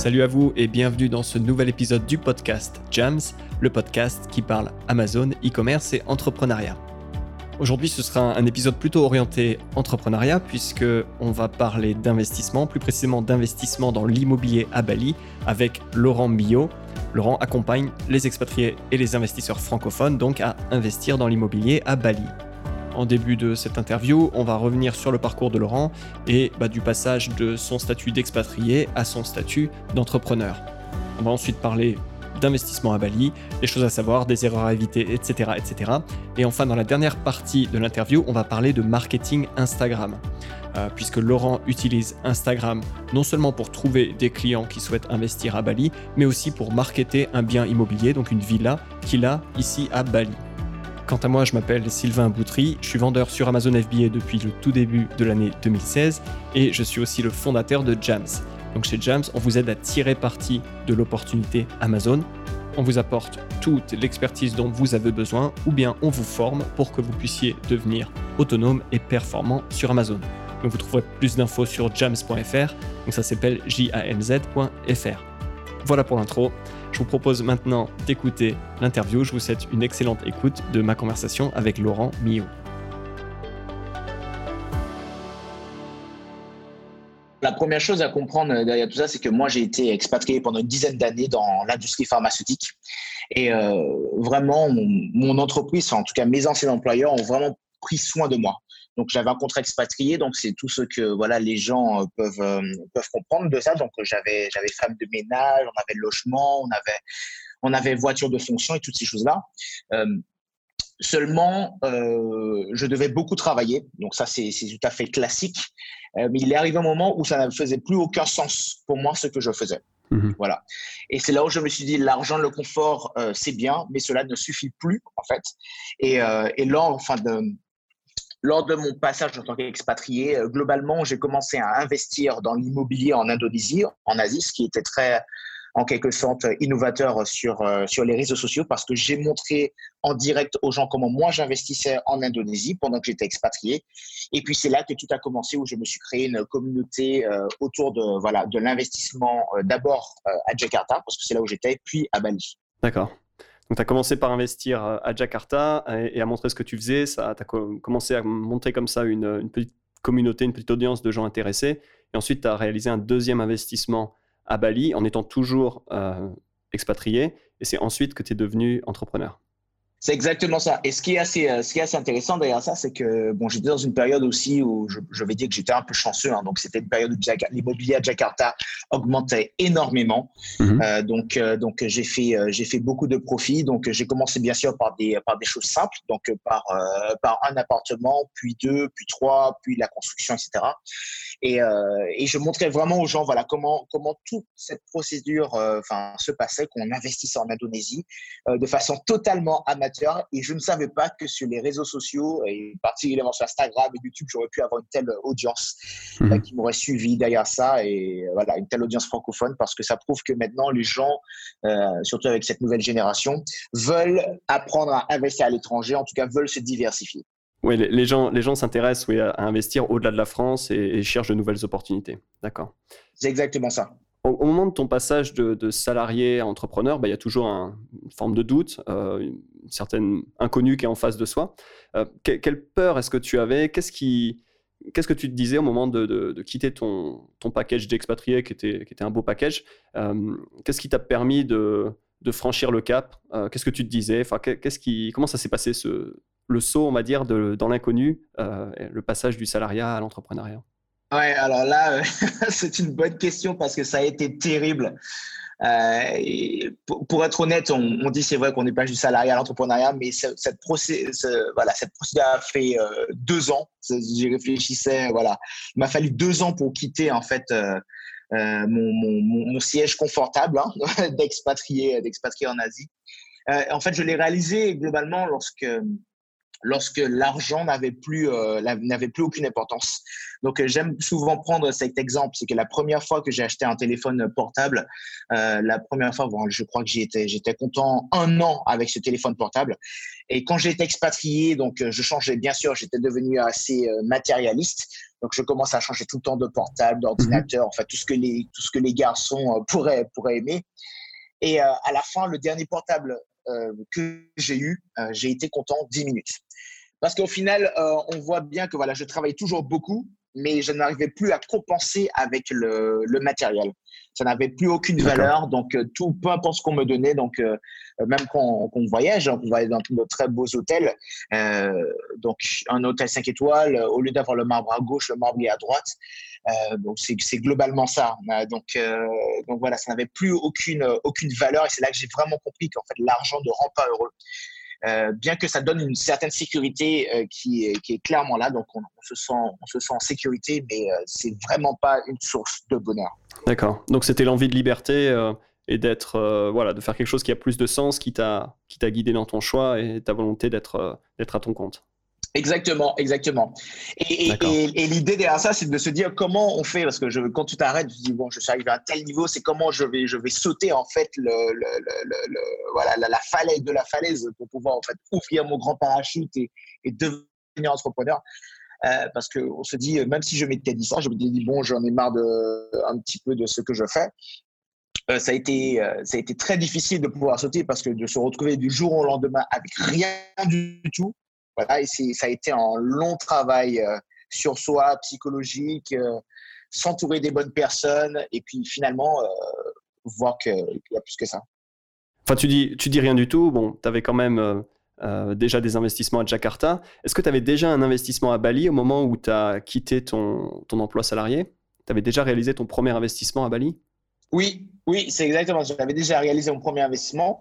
Salut à vous et bienvenue dans ce nouvel épisode du podcast Jams, le podcast qui parle Amazon, e-commerce et entrepreneuriat. Aujourd'hui, ce sera un épisode plutôt orienté entrepreneuriat puisque on va parler d'investissement, plus précisément d'investissement dans l'immobilier à Bali avec Laurent Millot. Laurent accompagne les expatriés et les investisseurs francophones donc à investir dans l'immobilier à Bali. En début de cette interview, on va revenir sur le parcours de Laurent et bah, du passage de son statut d'expatrié à son statut d'entrepreneur. On va ensuite parler d'investissement à Bali, des choses à savoir, des erreurs à éviter, etc., etc. Et enfin, dans la dernière partie de l'interview, on va parler de marketing Instagram. Euh, puisque Laurent utilise Instagram non seulement pour trouver des clients qui souhaitent investir à Bali, mais aussi pour marketer un bien immobilier, donc une villa qu'il a ici à Bali. Quant à moi, je m'appelle Sylvain Boutry, je suis vendeur sur Amazon FBA depuis le tout début de l'année 2016 et je suis aussi le fondateur de Jams. Donc chez Jams, on vous aide à tirer parti de l'opportunité Amazon. On vous apporte toute l'expertise dont vous avez besoin ou bien on vous forme pour que vous puissiez devenir autonome et performant sur Amazon. Donc vous trouverez plus d'infos sur jams.fr, donc ça s'appelle j-a-m-z.fr. Voilà pour l'intro. Je vous propose maintenant d'écouter l'interview. Je vous souhaite une excellente écoute de ma conversation avec Laurent Millot. La première chose à comprendre derrière tout ça, c'est que moi, j'ai été expatrié pendant une dizaine d'années dans l'industrie pharmaceutique. Et euh, vraiment, mon, entreprise, en tout cas mes anciens employeurs, ont vraiment pris soin de moi. Donc j'avais un contrat expatrié, donc c'est tout ce que voilà les gens euh, peuvent euh, peuvent comprendre de ça. Donc j'avais j'avais femme de ménage, on avait logement, on avait on avait voiture de fonction et toutes ces choses là. Euh, seulement, je devais beaucoup travailler, donc ça c'est tout à fait classique. mais il est arrivé un moment où ça ne faisait plus aucun sens pour moi ce que je faisais. Mmh voilà. Et c'est là où je me suis dit, l'argent, le confort, c'est bien, mais cela ne suffit plus, en fait. Et, et là, enfin, de, lors de mon passage en tant qu'expatrié, euh, globalement, j'ai commencé à investir dans l'immobilier en Indonésie, en Asie, ce qui était très, en quelque sorte, innovateur sur, euh, sur les réseaux sociaux parce que j'ai montré en direct aux gens comment moi j'investissais en Indonésie pendant que j'étais expatrié. Et puis c'est là que tout a commencé où je me suis créé une communauté euh, autour de, voilà, de l'investissement d'abord à Jakarta parce que c'est là où j'étais, puis à Bali. D'accord. Donc, tu as commencé par investir euh, à Jakarta et, à montrer ce que tu faisais. Tu as commencé à montrer comme ça une, petite communauté, une petite audience de gens intéressés. Et ensuite, tu as réalisé un deuxième investissement à Bali en étant toujours euh, expatrié. Et c'est ensuite que tu es devenu entrepreneur. C'est exactement ça. Et ce qui est assez, euh, ce qui est assez intéressant derrière ça, c'est que bon, j'étais dans une période aussi où je, je vais dire que j'étais un peu chanceux. Hein. donc, c'était une période où l'immobilier à Jakarta augmentait énormément. Mhm. Euh, donc, euh, donc j'ai fait, j'ai fait beaucoup de profits. Donc, j'ai commencé bien sûr par des, par des choses simples. Donc, par, par un appartement, puis deux, puis trois, puis la construction, etc. Et, et je montrais vraiment aux gens, voilà, comment, comment toute cette procédure, enfin, se passait, qu'on investissait en Indonésie de façon totalement amateur. Et je ne savais pas que sur les réseaux sociaux, et particulièrement sur Instagram et YouTube, j'aurais pu avoir une telle audience euh, qui m'aurait suivi derrière ça. Et euh, voilà, une telle audience francophone parce que ça prouve que maintenant les gens, euh, surtout avec cette nouvelle génération, veulent apprendre à investir à l'étranger, en tout cas veulent se diversifier. Oui, les, gens, les gens s'intéressent oui, à investir au-delà de la France et, et cherchent de nouvelles opportunités. D'accord. C'est exactement ça au, moment de ton passage de, salarié à entrepreneur, bah, il y a toujours une forme de doute, euh, une certaine inconnue qui est en face de soi. Euh, quelle peur est-ce que tu avais? Qu'est-ce qui, qu'est-ce que tu te disais au moment de, quitter ton, ton package d'expatrié, qui était, qui était un beau package? Euh, Qu'est-ce qui t'a permis de, franchir le cap? Qu'est-ce que tu te disais? Enfin, qu'est-ce qui, Comment ça s'est passé, ce, le saut, on va dire, dans l'inconnu, le passage du salariat à l'entrepreneuriat Ouais, alors là, euh, c'est une bonne question parce que ça a été terrible. Euh, pour, être honnête, on, dit c'est vrai qu'on n'est pas juste salarié à l'entrepreneuriat, mais cette, procédure, voilà, cette procédure a fait euh, deux ans. J'y réfléchissais, voilà. Il m'a fallu deux ans pour quitter en fait mon, siège confortable hein, d'expatrié, d'expatrié en Asie. en fait, je l'ai réalisé globalement lorsque lorsque l'argent n'avait plus euh, n'avait plus aucune importance. Donc euh, j'aime souvent prendre cet exemple, c'est que la première fois que j'ai acheté un téléphone portable, euh, la première fois, bon, je crois que j'étais j'étais content un an avec ce téléphone portable. Et quand été expatrié, donc je changeais bien sûr, j'étais devenu assez matérialiste. Donc, je commence à changer tout le temps de portable, d'ordinateur, enfin, tout ce que les, tout ce que les garçons pourraient, pourraient aimer. Et à la fin, le dernier portable que j'ai eu, j'ai été content 10 minutes. Parce qu'au final, on voit bien que voilà, je travaille toujours beaucoup, mais je n'arrivais plus à compenser avec le matériel. Ça n'avait plus aucune valeur, donc euh, tout, peu importe ce qu'on me donnait, donc euh, même quand, on voyage, on va aller dans de très beaux hôtels, euh, donc un hôtel 5 étoiles, au lieu d'avoir le marbre à gauche, le marbre est à droite. Euh, donc c'est globalement ça. donc, donc voilà, ça n'avait plus aucune, aucune valeur et c'est là que j'ai vraiment compris qu'en fait l'argent ne rend pas heureux. Euh, bien que ça donne une certaine sécurité euh, qui, est, clairement là. Donc, on, se sent, on se sent en sécurité, mais euh, c'est vraiment pas une source de bonheur. D'accord. Donc, c'était l'envie de liberté et d'être, voilà, de faire quelque chose qui a plus de sens, qui t'a guidé dans ton choix et ta volonté d'être à ton compte. Exactement, exactement. Et, l'idée derrière ça, c'est de se dire comment on fait, parce que je, quand tu t'arrêtes, tu dis bon, je suis arrivé à un tel niveau, c'est comment je vais, je vais sauter en fait le, voilà, la, falaise de la falaise pour pouvoir en fait ouvrir mon grand parachute et, devenir entrepreneur. Euh, parce qu'on se dit, même si je m'étais dit ça, je me dis bon, j'en ai marre de, un petit peu de ce que je fais. Euh, ça, a été, euh, ça a été très difficile de pouvoir sauter parce que de se retrouver du jour au lendemain avec rien du tout, voilà, et ça a été un long travail euh, sur soi, psychologique, euh, s'entourer des bonnes personnes et puis finalement euh, voir qu'il y a plus que ça. Enfin, tu dis, tu dis rien du tout. Bon, tu avais quand même déjà des investissements à Jakarta. Est-ce que tu avais déjà un investissement à Bali au moment où tu as quitté ton, ton emploi salarié? Tu avais déjà réalisé ton premier investissement à Bali? Oui, oui, c'est exactement ça. J'avais déjà réalisé mon premier investissement.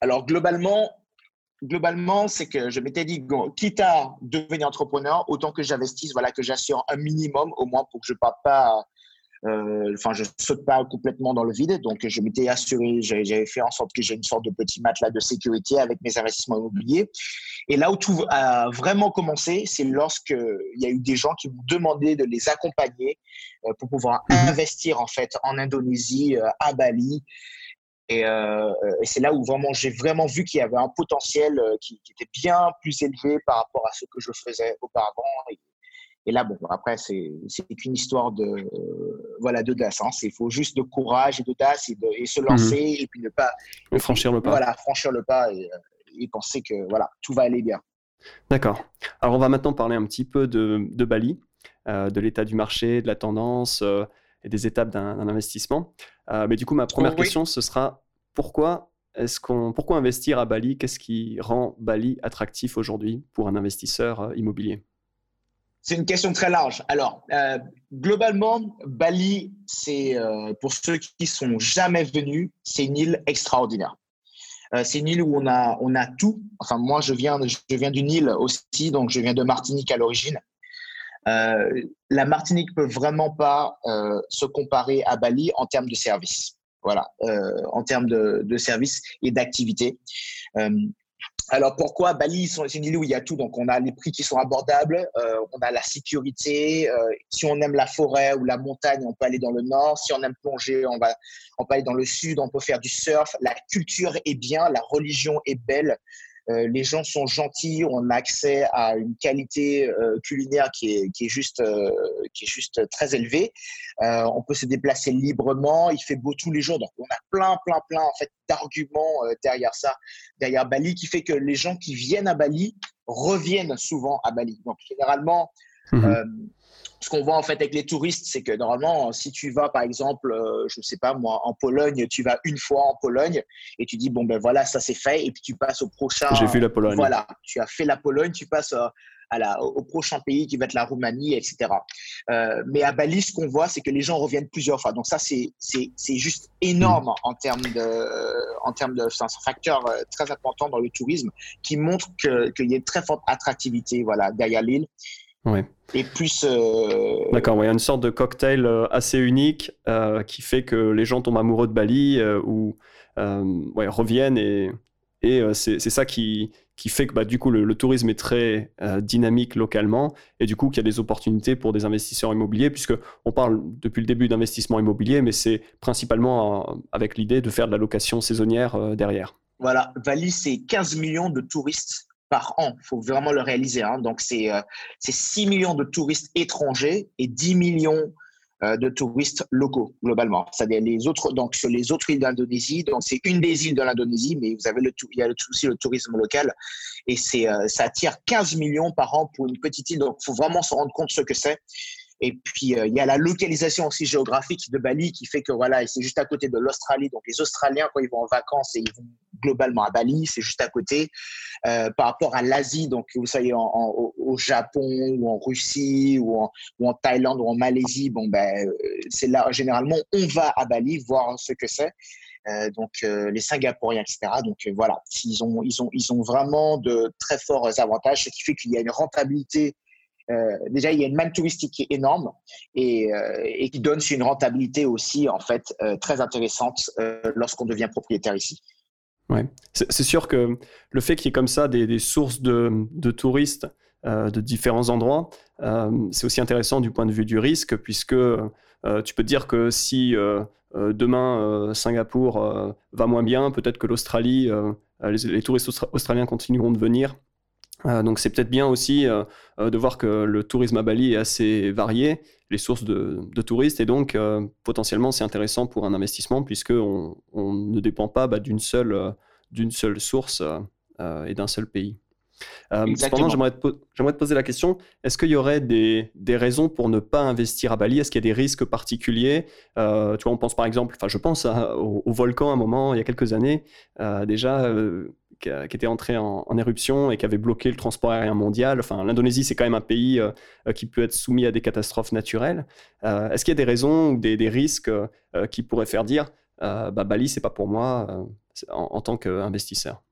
Alors, globalement, globalement, c'est que je m'étais dit, quitte à devenir entrepreneur, autant que j'investisse, voilà, que j'assure un minimum au moins pour que je ne pas, euh, enfin, je saute pas complètement dans le vide. Donc, je m'étais assuré, j'avais fait en sorte que j'ai une sorte de petit matelas de sécurité avec mes investissements immobiliers. Et là où tout a vraiment commencé, c'est lorsque il y a eu des gens qui m'ont demandé de les accompagner euh, pour pouvoir mhm. investir en fait en Indonésie, euh, à Bali. Euh, et, c'est là où vraiment j'ai vraiment vu qu'il y avait un potentiel euh, qui, était bien plus élevé par rapport à ce que je faisais auparavant. Et, là, bon, après, c'est qu'une histoire de euh, voilà d'audace. Hein. Il faut juste de courage et d'audace et, et, se lancer mhm. et puis ne pas franchir le pas. Voilà, franchir le pas et, penser que voilà tout va aller bien. D'accord. Alors on va maintenant parler un petit peu de, de Bali, de l'état du marché, de la tendance et des étapes d'un investissement. Euh, mais du coup, ma première question, ce sera pourquoi est-ce qu'on, pourquoi investir à Bali? Qu'est-ce qui rend Bali attractif aujourd'hui pour un investisseur euh, immobilier? C'est une question très large. Alors, euh, globalement, Bali, c'est pour ceux qui sont jamais venus, c'est une île extraordinaire. c'est une île où on a, on a tout. Enfin, moi, je viens, je viens d'une île aussi, donc je viens de Martinique à l'origine. Euh, la Martinique peut vraiment pas euh, se comparer à Bali en termes de services. Voilà, euh, en termes de, de et d'activités. Alors pourquoi Bali C'est une île où il y a tout, donc on a les prix qui sont abordables, on a la sécurité. si on aime la forêt ou la montagne, on peut aller dans le nord. Si on aime plonger, on va, on peut aller dans le sud. On peut faire du surf. La culture est bien, la religion est belle. Euh, les gens sont gentils, on a accès à une qualité euh, culinaire qui est, qui est, juste, euh, qui est juste très élevée. on peut se déplacer librement, il fait beau tous les jours, donc on a plein, plein, plein en fait d'arguments derrière ça, derrière Bali, qui fait que les gens qui viennent à Bali reviennent souvent à Bali. Donc généralement, mhm ce qu'on voit en fait avec les touristes, c'est que normalement, si tu vas par exemple, euh, je ne sais pas moi, en Pologne, tu vas une fois en Pologne et tu dis bon ben voilà, ça c'est fait et puis tu passes au prochain. J'ai vu la Pologne. Voilà, tu as fait la Pologne, tu passes euh, à la, au prochain pays qui va être la Roumanie, etc. Euh, mais à Bali, ce qu'on voit, c'est que les gens reviennent plusieurs fois. Donc ça, c'est juste énorme en termes de, en termes de, c'est un facteur très important dans le tourisme qui montre qu'il y a une très forte attractivité, voilà, derrière l'île. Ouais. Et plus. Euh, D'accord, il y a une sorte de cocktail euh, assez unique euh, qui fait que les gens tombent amoureux de Bali ou ouais, reviennent et, et c'est ça qui, qui fait que bah, du coup le, tourisme est très dynamique localement et du coup qu'il y a des opportunités pour des investisseurs immobiliers puisque on parle depuis le début d'investissement immobilier mais c'est principalement avec l'idée de faire de la location saisonnière derrière. Voilà, Bali c'est 15 millions de touristes par an. Il faut vraiment le réaliser. Hein. Donc, c'est 6 millions de touristes étrangers et 10 millions de touristes locaux globalement. C'est-à-dire les autres, donc sur les autres îles d'Indonésie. Donc c'est une des îles de l'Indonésie, mais vous avez le, il y a aussi le tourisme local et c'est ça attire 15 millions par an pour une petite île. Donc il faut vraiment se rendre compte ce que c'est. Et puis, euh, il y a la localisation aussi géographique de Bali qui fait que voilà, c'est juste à côté de l'Australie. Donc, les Australiens, quand ils vont en vacances, ils vont globalement à Bali, c'est juste à côté. Euh, par rapport à l'Asie, donc vous savez, au, Japon ou en Russie ou en, Thaïlande ou en Malaisie, bon, ben, euh, c'est là, généralement, on va à Bali voir ce que c'est. Donc les Singapouriens, etc. Donc voilà, ils ont, ils, ont, ils ont vraiment de très forts avantages, ce qui fait qu'il y a une rentabilité euh, déjà, il y a une manne touristique qui est énorme et, euh, qui donne une rentabilité aussi, en fait, euh, très intéressante lorsqu'on devient propriétaire ici. Ouais. C'est sûr que le fait qu'il y ait comme ça des, sources de, de touristes de différents endroits, c'est aussi intéressant du point de vue du risque, puisque tu peux te dire que si demain Singapour va moins bien, peut-être que l'Australie, les, touristes australiens continueront de venir euh, donc c'est peut-être bien aussi euh, euh, de voir que le tourisme à Bali est assez varié, les sources de, touristes, et donc potentiellement c'est intéressant pour un investissement puisqu'on on ne dépend pas bah, d'une seule, d'une seule source et d'un seul pays. cependant, j'aimerais te, te, poser la question, est-ce qu'il y aurait des, des, raisons pour ne pas investir à Bali? Est-ce qu'il y a des risques particuliers? Tu vois, on pense par exemple, enfin je pense au, au, volcan à un moment, il y a quelques années, déjà qui, était entré en, éruption et qui avait bloqué le transport aérien mondial. Enfin, l'Indonésie, c'est quand même un pays euh, euh, qui peut être soumis à des catastrophes naturelles. Euh, est-ce qu'il y a des raisons ou des, risques qui pourraient faire dire bah, Bali, c'est pas pour moi en, tant qu'investisseur?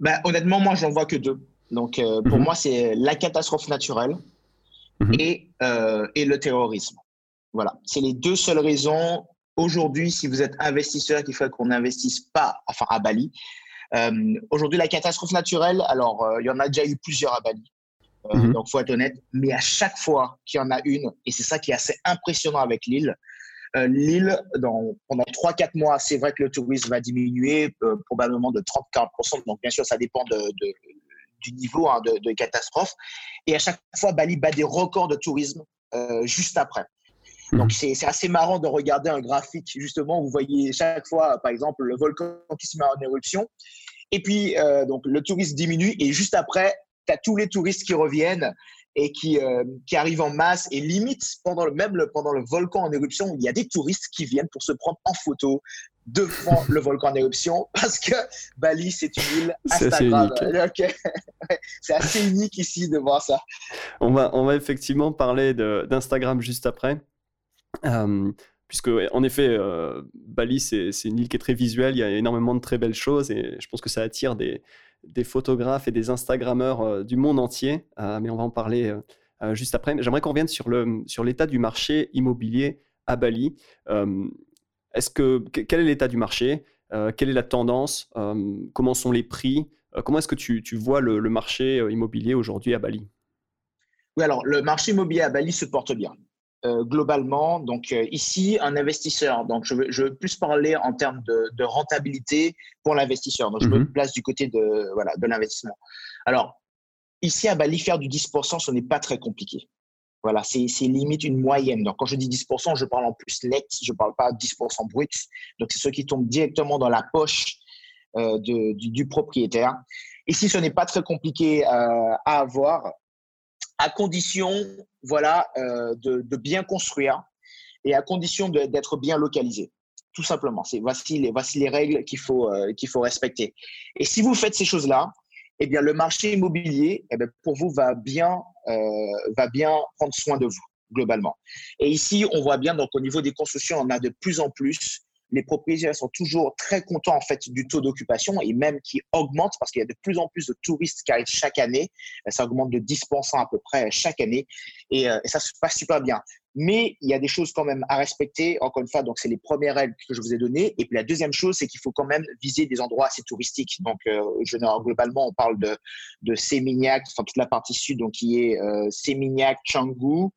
Bah, Honnêtement, moi, j'en vois que deux. Donc, pour mhm. moi, c'est la catastrophe naturelle mhm. et, et le terrorisme. Voilà, c'est les deux seules raisons aujourd'hui, si vous êtes investisseur, qui fait qu'on n'investisse pas, enfin à Bali, aujourd'hui, la catastrophe naturelle, alors euh, il y en a déjà eu plusieurs à Bali. Euh, mhm. Donc, faut être honnête. Mais à chaque fois qu'il y en a une, et c'est ça qui est assez impressionnant avec l'île, l'île, pendant 3-4 mois, c'est vrai que le tourisme va diminuer, probablement de 30-40%. Donc, bien sûr, ça dépend de, du niveau hein, de, de, catastrophe. Et à chaque fois, Bali bat des records de tourisme juste après. Donc, mhm. c'est assez marrant de regarder un graphique, justement, vous voyez chaque fois, par exemple, le volcan qui se met en éruption. Et puis, euh, donc, le tourisme diminue et juste après, tu as tous les touristes qui reviennent et qui, euh, qui arrivent en masse. Et limite, pendant le, même le, pendant le volcan en éruption, il y a des touristes qui viennent pour se prendre en photo devant le volcan en éruption parce que Bali, c'est une île Instagram. C'est assez, unique ici de voir ça. On va, on va effectivement parler d'Instagram juste après. Puisque en effet, Bali, c'est une île qui est très visuelle, il y a énormément de très belles choses et je pense que ça attire des, photographes et des Instagrammeurs du monde entier, mais on va en parler juste après. J'aimerais qu'on revienne sur l'état du marché immobilier à Bali. quel est l'état du marché Quelle est la tendance Comment sont les prix Comment est-ce que tu, tu vois le, le marché immobilier aujourd'hui à Bali? Oui, alors le marché immobilier à Bali se porte bien. Euh, globalement. Donc euh, ici, un investisseur, donc je veux, je veux, plus parler en termes de, rentabilité pour l'investisseur. Donc je me mhm. place du côté de, voilà, de l'investissement. Alors, ici à Bali, faire du 10%, ce n'est pas très compliqué. Voilà, c'est limite une moyenne. Donc, quand je dis 10%, je parle en plus net, je ne parle pas 10% brut. Donc, c'est ce qui tombe directement dans la poche euh, de, du, propriétaire. Ici, ce n'est pas très compliqué à avoir à condition voilà, euh, de, bien construire et à condition d'être bien localisé. Tout simplement. Voici les, voici les règles qu'il faut, euh, faut respecter. Et si vous faites ces choses-là, eh bien, le marché immobilier, eh pour vous, va bien, euh, va bien prendre soin de vous, globalement. Et ici, on voit bien, donc, au niveau des constructions, on a de plus en plus les propriétaires sont toujours très contents en fait du taux d'occupation et même qui augmente parce qu'il y a de plus en plus de touristes qui arrivent chaque année. Ça augmente de 10% à peu près chaque année et, euh, et, ça se passe super bien. Mais il y a des choses quand même à respecter. Encore une fois, donc c'est les premières règles que je vous ai données. Et puis la deuxième chose, c'est qu'il faut quand même viser des endroits assez touristiques. Donc euh, globalement, on parle de, de Sémignac, enfin toute la partie sud, donc qui est euh, Sémignac, Canggu,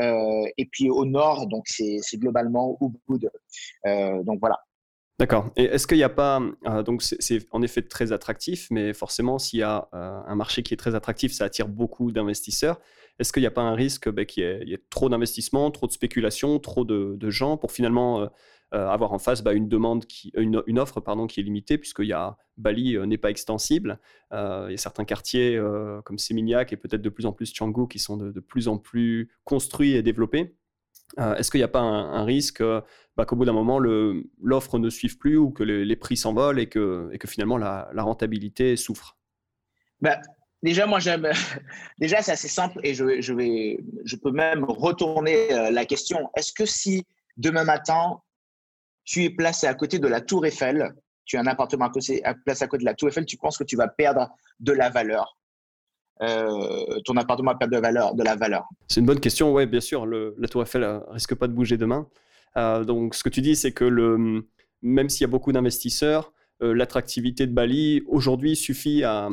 euh, et puis au nord, donc c'est globalement Ubud. Euh, donc voilà. D'accord. Et est-ce qu'il n'y a pas. Euh, donc, c'est en effet très attractif, mais forcément, s'il y a euh, un marché qui est très attractif, ça attire beaucoup d'investisseurs. Est-ce qu'il n'y a pas un risque bah, qu'il y, ait trop d'investissements, trop de spéculation, trop de, gens pour finalement euh, avoir en face bah, une, demande une, offre pardon, qui est limitée, puisque Bali n'est pas extensible. il y a certains quartiers comme Seminyak et peut-être de plus en plus Canggu qui sont de plus en plus construits et développés. Euh, est-ce qu'il n'y a pas un, risque euh, bah, qu'au bout d'un moment, l'offre ne suive plus ou que les, prix s'envolent et que, et que finalement la, rentabilité souffre? Bah, Déjà, moi, j'aime. Déjà, c'est assez simple et je, je, vais, je peux même retourner euh, la question. Est-ce que si demain matin, tu es placé à côté de la Tour Eiffel, tu as un appartement placé à côté de la Tour Eiffel, tu penses que tu vas perdre de la valeur? Euh, ton appartement perd de, valeur, de la valeur C'est une bonne question. Oui, bien sûr, la Tour Eiffel ne risque pas de bouger demain. Euh, donc, ce que tu dis, c'est que le, même s'il y a beaucoup d'investisseurs, euh, l'attractivité de Bali aujourd'hui suffit à,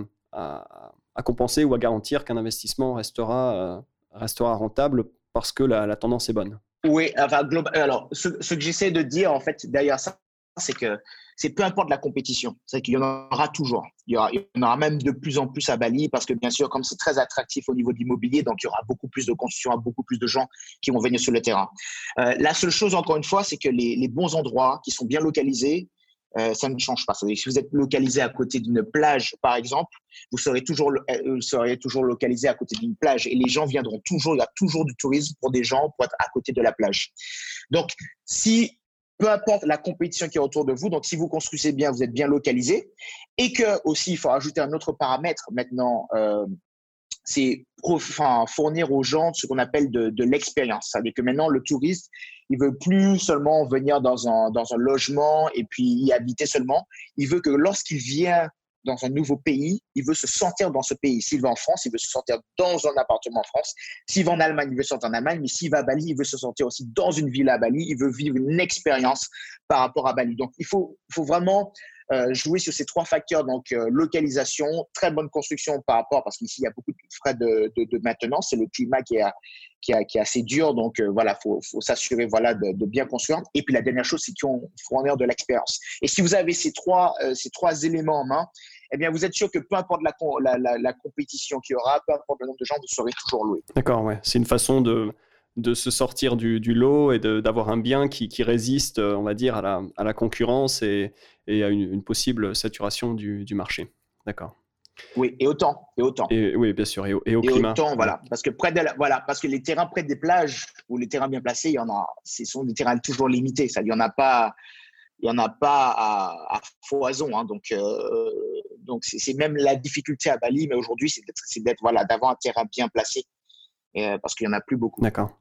compenser ou à garantir qu'un investissement restera, restera rentable parce que la, tendance est bonne. Oui, enfin, alors, ce, que j'essaie de dire, en fait, derrière ça, c'est que c'est peu importe la compétition, c'est qu'il y en aura toujours. Il y, en aura même de plus en plus à Bali parce que bien sûr, comme c'est très attractif au niveau de l'immobilier, donc il y aura beaucoup plus de construction, beaucoup plus de gens qui vont venir sur le terrain. Euh, la seule chose, encore une fois, c'est que les, bons endroits qui sont bien localisés, euh, ça ne change pas. Si vous êtes localisé à côté d'une plage, par exemple, vous serez toujours, euh, toujours localisé à côté d'une plage et les gens viendront toujours. Il y a toujours du tourisme pour des gens pour être à côté de la plage. Donc, si peu importe la compétition qui est autour de vous. Donc, si vous construisez bien, vous êtes bien localisé. Et que aussi, il faut ajouter un autre paramètre maintenant, euh, c'est fournir aux gens ce qu'on appelle de, de l'expérience. C'est-à-dire que maintenant, le touriste, il veut plus seulement venir dans un, dans un logement et puis y habiter seulement. Il veut que lorsqu'il vient dans un nouveau pays, il veut se sentir dans ce pays. S'il va en France, il veut se sentir dans un appartement en France. S'il va en Allemagne, il veut se sentir en Allemagne. Mais s'il va à Bali, il veut se sentir aussi dans une ville à Bali. Il veut vivre une expérience par rapport à Bali. Donc, il faut, faut vraiment euh, jouer sur ces trois facteurs. Donc, euh, localisation, très bonne construction par rapport, parce qu'ici, il y a beaucoup de frais de, de, maintenance. C'est le climat qui est, qui, qui est assez dur. Donc, euh, voilà, il faut, faut s'assurer voilà, de, bien construire. Et puis, la dernière chose, c'est faut fournir de l'expérience. Et si vous avez ces trois, ces trois éléments en main, eh bien, vous êtes sûr que peu importe la, la, la, compétition qu'il y aura, peu importe le nombre de gens, vous serez toujours loué. D'accord, ouais. C'est une façon de, de se sortir du, du lot et d'avoir un bien qui, qui, résiste, on va dire, à la, à la concurrence et, et à une, possible saturation du, du marché. D'accord. Oui, et autant, et autant. Et, oui, bien sûr, et au, et au et climat. Autant, voilà, parce que près de voilà, parce que les terrains près des plages ou les terrains bien placés, il y en a, ce sont des terrains toujours limités. Ça, il y en a pas, il y en a pas à, foison. Hein, donc, euh, donc c'est même la difficulté à Bali, mais aujourd'hui, c'est d'être voilà, d'avoir un terrain bien placé, euh, parce qu'il y en a plus beaucoup. D'accord.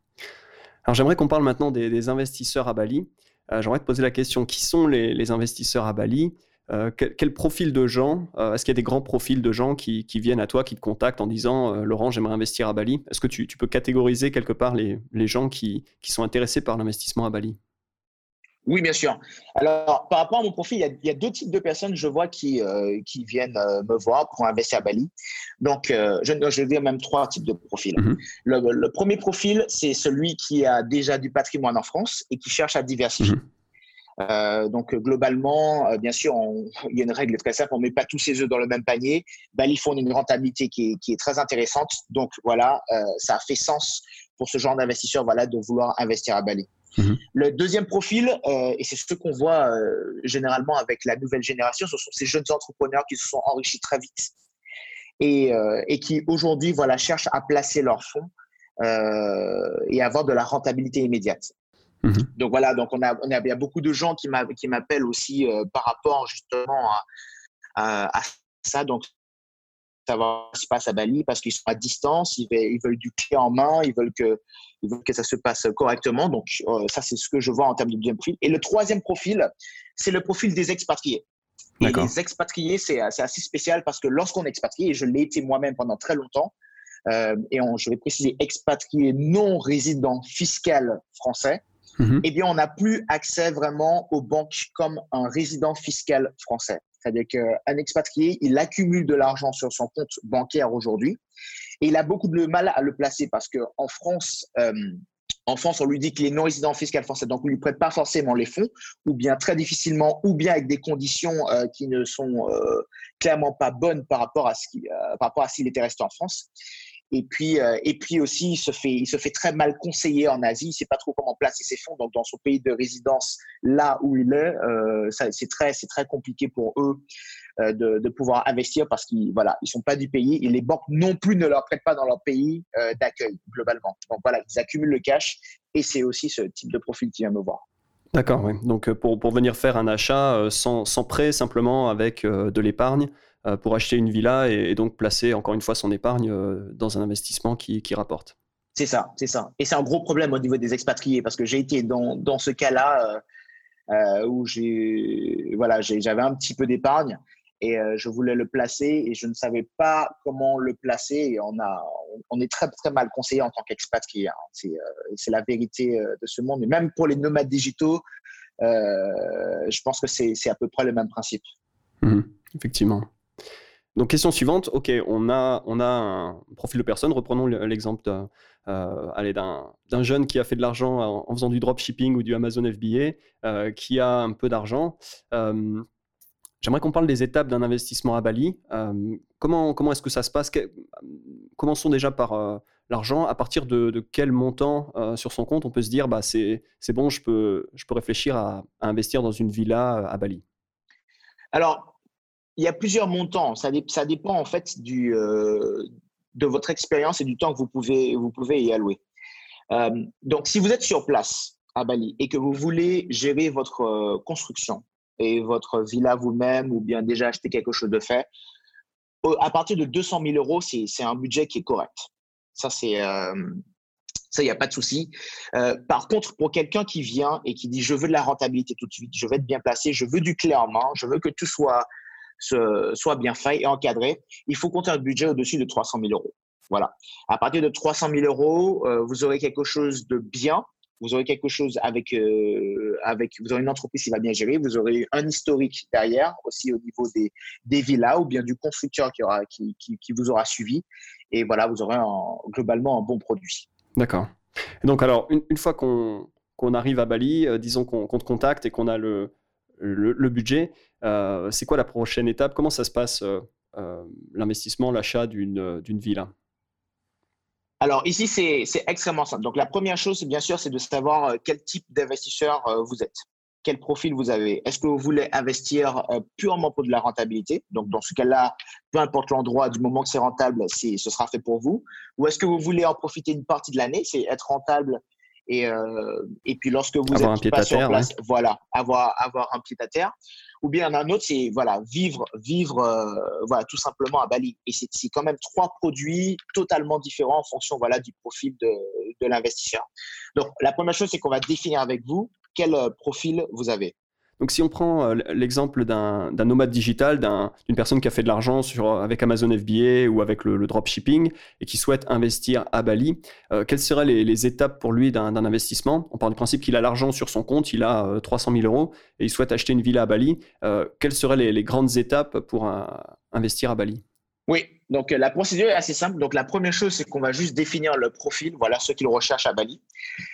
Alors j'aimerais qu'on parle maintenant des, investisseurs à Bali. Euh, j'aimerais te poser la question qui sont les, investisseurs à Bali? Quel, profil de gens Est-ce qu'il y a des grands profils de gens qui, viennent à toi, qui te contactent en disant Laurent, j'aimerais investir à Bali Est-ce que tu, peux catégoriser quelque part les, gens qui sont intéressés par l'investissement à Bali? Oui, bien sûr. Alors, par rapport à mon profil, il y a, deux types de personnes, je vois, qui, euh, qui viennent euh, me voir pour investir à Bali. Donc, euh, je, je vais dire même trois types de profils. Mhm. le, premier profil, c'est celui qui a déjà du patrimoine en France et qui cherche à diversifier. Mhm. donc, globalement, bien sûr, il y a une règle très simple, on ne met pas tous ses œufs dans le même panier. Bali font une rentabilité qui est, qui est très intéressante. Donc, voilà, ça a fait sens pour ce genre d'investisseur voilà, de vouloir investir à Bali. Mhm. Le deuxième profil, euh, et c'est ce qu'on voit euh, généralement avec la nouvelle génération, ce sont ces jeunes entrepreneurs qui se sont enrichis très vite et, euh, et qui aujourd'hui voilà, cherchent à placer leurs fonds et avoir de la rentabilité immédiate. Mhm. Donc voilà, donc on a, on a, il y a beaucoup de gens qui m'appellent aussi par rapport justement à, à, ça. Donc savoir ce qui se passe à Bali parce qu'ils sont à distance, ils veulent, ils veulent du clé en main, ils veulent que, ils veulent que ça se passe correctement. Donc, euh, ça, c'est ce que je vois en termes de deuxième profil. Et le troisième profil, c'est le profil des expatriés. Et les expatriés, c'est assez spécial parce que lorsqu'on est expatrié, et je l'ai été moi-même pendant très longtemps, euh, et je vais préciser expatrié non résident fiscal français, mm-hmm. eh bien, on n'a plus accès vraiment aux banques comme un résident fiscal français. C'est-à-dire expatrié, il accumule de l'argent sur son compte bancaire aujourd'hui et il a beaucoup de mal à le placer parce qu'en France, euh, en France, on lui dit qu'il est non résident fiscal français, donc on ne lui prête pas forcément les fonds, ou bien très difficilement, ou bien avec des conditions qui ne sont clairement pas bonnes par rapport à ce qui, par rapport à s'il était resté en France. Et puis, euh, et puis aussi, il se, fait, il se fait très mal conseiller en Asie. Il ne sait pas trop comment placer ses fonds. Donc, dans son pays de résidence, là où il est, euh, c'est très, très compliqué pour eux euh, de, pouvoir investir parce qu'ils voilà, ils sont pas du pays et les banques non plus ne leur prêtent pas dans leur pays d'accueil globalement. Donc voilà, ils accumulent le cash et c'est aussi ce type de profil qui vient me voir. D'accord, oui. Donc pour, pour venir faire un achat sans, sans prêt, simplement avec de l'épargne, pour acheter une villa et, donc placer encore une fois son épargne euh, dans un investissement qui, rapporte. C'est ça, c'est ça. Et c'est un gros problème au niveau des expatriés parce que j'ai été dans, dans ce cas-là euh, où j'ai voilà, j'avais un petit peu d'épargne et je voulais le placer et je ne savais pas comment le placer. Et on, a, on est très, très mal conseillé en tant qu'expatrié. Hein. C'est la vérité de ce monde. Et même pour les nomades digitaux, je pense que c'est à peu près le même principe. Mmh, effectivement. Donc, question suivante. OK, on a, on a un profil de personne. Reprenons l'exemple euh, d'un jeune qui a fait de l'argent en, faisant du dropshipping ou du Amazon FBA, euh, qui a un peu d'argent. Euh, j'aimerais qu'on parle des étapes d'un investissement à Bali. comment comment est-ce que ça se passe? Commençons déjà par l'argent. À partir de, quel montant sur son compte on peut se dire bah, c'est bon, je peux, je peux réfléchir à, à investir dans une villa à Bali? Alors, il y a plusieurs montants. Ça, dépend en fait euh, de votre expérience et du temps que vous pouvez, vous pouvez y allouer. Euh, donc, si vous êtes sur place à Bali et que vous voulez gérer votre euh, construction et votre villa vous-même ou bien déjà acheter quelque chose de fait, à partir de 200 000 euros, c'est un budget qui est correct. Ça, c'est il n'y a pas de souci. par contre, pour quelqu'un qui vient et qui dit je veux de la rentabilité tout de suite, je veux être bien placé, je veux du clé en main, je veux que tout soit soit bien fait et encadré, il faut compter un budget au-dessus de 300 000 euros. Voilà. À partir de 300 000 euros, euh, vous aurez quelque chose de bien. Vous aurez quelque chose avec, euh, avec, vous aurez une entreprise qui va bien gérer. Vous aurez un historique derrière aussi au niveau des, des villas ou bien du constructeur qui, aura, qui, qui, vous aura suivi. Et voilà, vous aurez globalement un bon produit. D'accord. Donc alors, une, une fois qu'on arrive à Bali, euh, disons qu'on te contacte et qu'on a le, le, budget. Euh, c'est quoi la prochaine étape? Comment ça se passe euh, euh, l'investissement, l'achat d'une ville? Alors ici, c'est extrêmement simple. Donc la première chose, bien sûr, c'est de savoir quel type d'investisseur vous êtes, quel profil vous avez. Est-ce que vous voulez investir purement pour de la rentabilité? Donc dans ce cas-là, peu importe l'endroit, du moment que c'est rentable, ce sera fait pour vous. Ou est-ce que vous voulez en profiter une partie de l'année, c'est être rentable et, euh, et puis lorsque vous avoir êtes pas sur place, voilà, avoir, avoir un pied à terre. Ou bien un autre, c'est voilà, vivre, vivre euh, voilà, tout simplement à Bali. Et c'est quand même trois produits totalement différents en fonction voilà, du profil de, de l'investisseur. Donc la première chose, c'est qu'on va définir avec vous quel euh, profil vous avez. Donc si on prend euh, l'exemple d'un nomade digital, d'une personne qui a fait de l'argent avec Amazon FBA ou avec le, dropshipping et qui souhaite investir à Bali, euh, quelles seraient les, étapes pour lui d'un investissement? On parle du principe qu'il a l'argent sur son compte, il a 300 euh, 000 euros et il souhaite acheter une villa à Bali. quelles seraient les, les, grandes étapes pour investir à Bali? Oui, donc la procédure est assez simple. Donc la première chose, c'est qu'on va juste définir le profil, voilà ce qu'il recherche à Bali.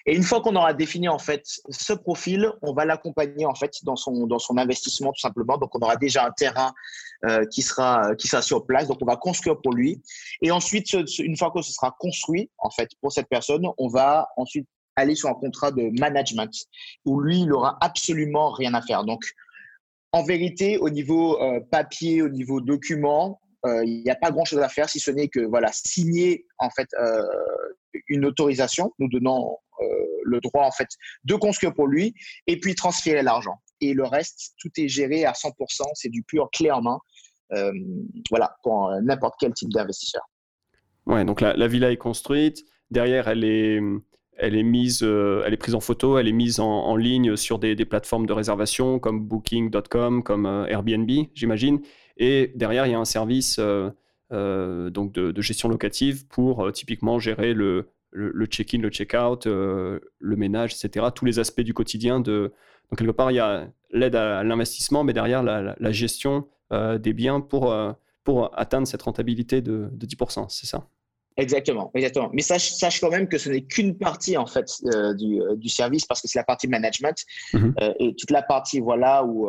Et une fois qu'on aura défini en fait ce profil, on va l'accompagner en fait dans son dans son investissement tout simplement. Donc on aura déjà un terrain euh, qui sera qui sera sur place. Donc on va construire pour lui. Et ensuite, une fois que ce sera construit en fait pour cette personne, on va ensuite aller sur un contrat de management où lui, il aura absolument rien à faire. Donc en vérité, au niveau euh, papier, au niveau document, euh, il n'y a pas grand-chose à faire si ce n'est que voilà signer en fait euh, une autorisation nous donnant euh, le droit en fait de construire pour lui et puis transférer l'argent. Et le reste, tout est géré à 100%, c'est du pur clé en main. voilà, pour n'importe quel type d'investisseur. Ouais, donc la, villa est construite. Derrière, elle est, elle est mise, elle est prise en photo, elle est mise en, ligne sur des, plateformes de réservation comme Booking.com, comme Airbnb, j'imagine. Et derrière, il y a un service euh, euh, donc de, gestion locative pour euh, typiquement gérer le, check-in, le check-out, le ménage, etc. Tous les aspects du quotidien. Donc, quelque part, il y a l'aide à l'investissement, mais derrière, la, gestion des biens pour, pour atteindre cette rentabilité de 10%. C'est ça? Exactement, exactement. Mais sache, sache quand même que ce n'est qu'une partie en fait euh, du, euh, du, service parce que c'est la partie management mhm. euh, et toute la partie voilà où,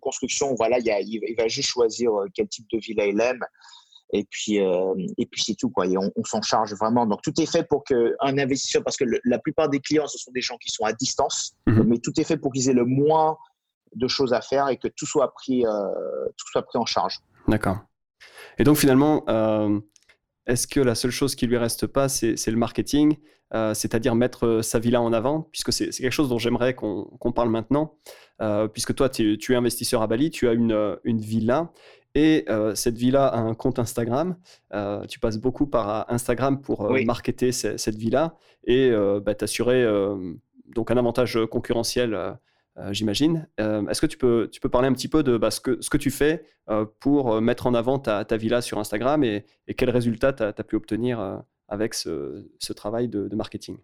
construction voilà il, y a, il, va juste choisir quel type de villa il aime et puis et puis c'est tout quoi et on, s'en charge vraiment donc tout est fait pour que un investisseur parce que la plupart des clients ce sont des gens qui sont à distance mhm. mais tout est fait pour qu'ils aient le moins de choses à faire et que tout soit pris tout soit pris en charge. D'accord. Et donc finalement est-ce que la seule chose qui lui reste pas, c'est le marketing, euh, c'est-à-dire mettre euh, sa villa en avant, puisque c'est quelque chose dont j'aimerais qu'on parle maintenant, euh, puisque toi, tu, es investisseur à Bali, tu as une, villa, et cette villa a un compte Instagram. tu passes beaucoup par Instagram pour marketer cette villa et bah, t'assurer donc un avantage concurrentiel euh, j'imagine. Euh, est-ce que tu peux, tu peux parler un petit peu de bah, ce, que, ce que tu fais euh, pour mettre en avant ta, ta villa sur Instagram et, et quels résultats tu as, pu obtenir avec ce, ce travail de, marketing?